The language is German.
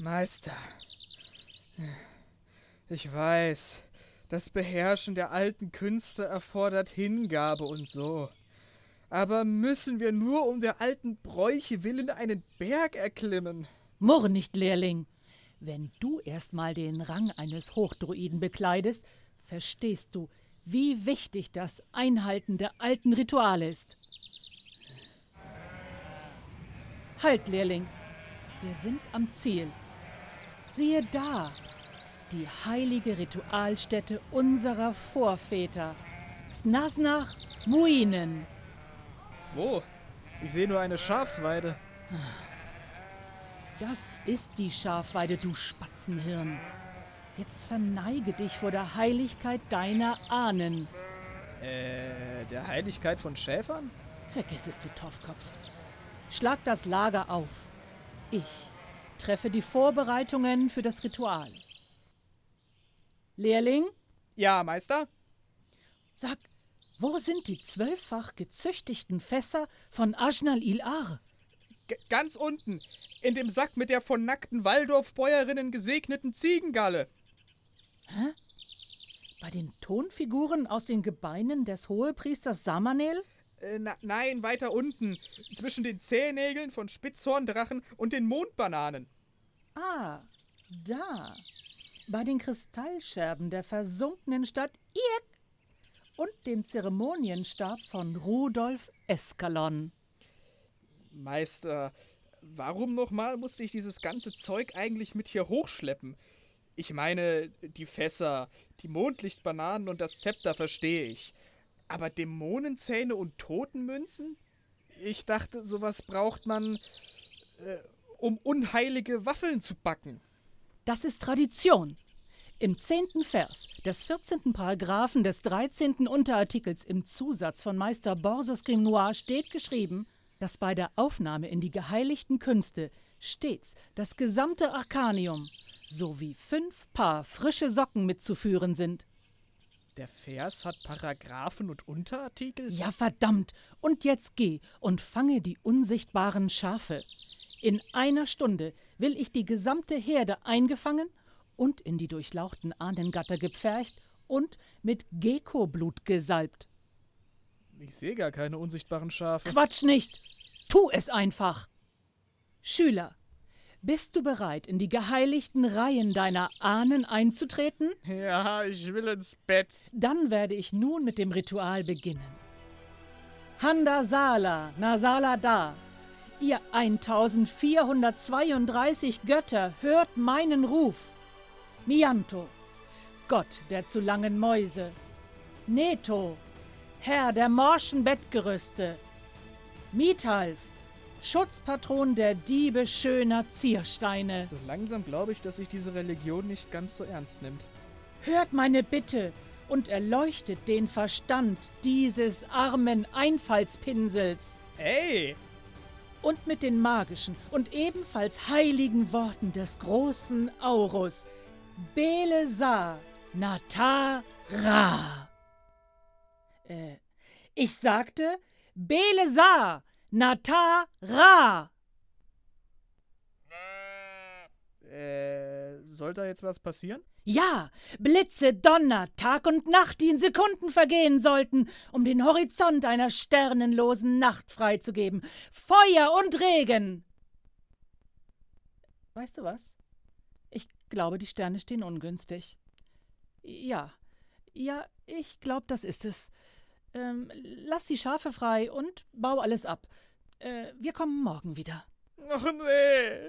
Meister, ich weiß, das Beherrschen der alten Künste erfordert Hingabe und so. Aber müssen wir nur um der alten Bräuche willen einen Berg erklimmen? Murr nicht, Lehrling. Wenn du erstmal den Rang eines Hochdruiden bekleidest, verstehst du, wie wichtig das Einhalten der alten Rituale ist. Halt, Lehrling, wir sind am Ziel. Siehe da, die heilige Ritualstätte unserer Vorväter, Snasnach Muinen. Wo? Ich sehe nur eine Schafsweide. Das ist die Schafweide, du Spatzenhirn. Jetzt verneige dich vor der Heiligkeit deiner Ahnen. Äh, der Heiligkeit von Schäfern? Vergiss es, du Toffkopf. Schlag das Lager auf. Ich treffe die Vorbereitungen für das Ritual. Lehrling? Ja, Meister? Sag, wo sind die zwölffach gezüchtigten Fässer von Ajnal il-Ar? Ganz unten, in dem Sack mit der von nackten Waldorfbäuerinnen gesegneten Ziegengalle. Hä? Bei den Tonfiguren aus den Gebeinen des Hohepriesters Samanel? Äh, na, nein, weiter unten, zwischen den Zehennägeln von Spitzhorndrachen und den Mondbananen. Ah, da. Bei den Kristallscherben der versunkenen Stadt Irk und dem Zeremonienstab von Rudolf Eskalon. Meister, warum nochmal musste ich dieses ganze Zeug eigentlich mit hier hochschleppen? Ich meine, die Fässer, die Mondlichtbananen und das Zepter verstehe ich. Aber Dämonenzähne und Totenmünzen? Ich dachte, sowas braucht man, äh, um unheilige Waffeln zu backen. Das ist Tradition. Im zehnten Vers des 14. Paragraphen des 13. Unterartikels im Zusatz von Meister Borsos Grimoire steht geschrieben, dass bei der Aufnahme in die geheiligten Künste stets das gesamte Arkanium sowie fünf Paar frische Socken mitzuführen sind. Der Vers hat Paragraphen und Unterartikel? Ja, verdammt! Und jetzt geh und fange die unsichtbaren Schafe. In einer Stunde will ich die gesamte Herde eingefangen und in die durchlauchten Ahnengatter gepfercht und mit Gekoblut gesalbt. Ich sehe gar keine unsichtbaren Schafe. Quatsch nicht! Tu es einfach! Schüler, bist du bereit, in die geheiligten Reihen deiner Ahnen einzutreten? Ja, ich will ins Bett. Dann werde ich nun mit dem Ritual beginnen. Handa Sala, Nasala Da, ihr 1432 Götter, hört meinen Ruf. Mianto, Gott der zu langen Mäuse. Neto, Herr der morschen Bettgerüste. Mithalf, Schutzpatron der Diebe schöner Ziersteine. So langsam glaube ich, dass sich diese Religion nicht ganz so ernst nimmt. Hört meine Bitte und erleuchtet den Verstand dieses armen Einfallspinsels. Ey! Und mit den magischen und ebenfalls heiligen Worten des großen Aurus. Bele Sa Nata Ra. Äh, ich sagte Bele Sa Natara! Äh, soll da jetzt was passieren? Ja, Blitze, Donner, Tag und Nacht, die in Sekunden vergehen sollten, um den Horizont einer sternenlosen Nacht freizugeben. Feuer und Regen! Weißt du was? Ich glaube, die Sterne stehen ungünstig. Ja, ja, ich glaube, das ist es. Ähm, lass die Schafe frei und bau alles ab. Äh, wir kommen morgen wieder. Ach nee.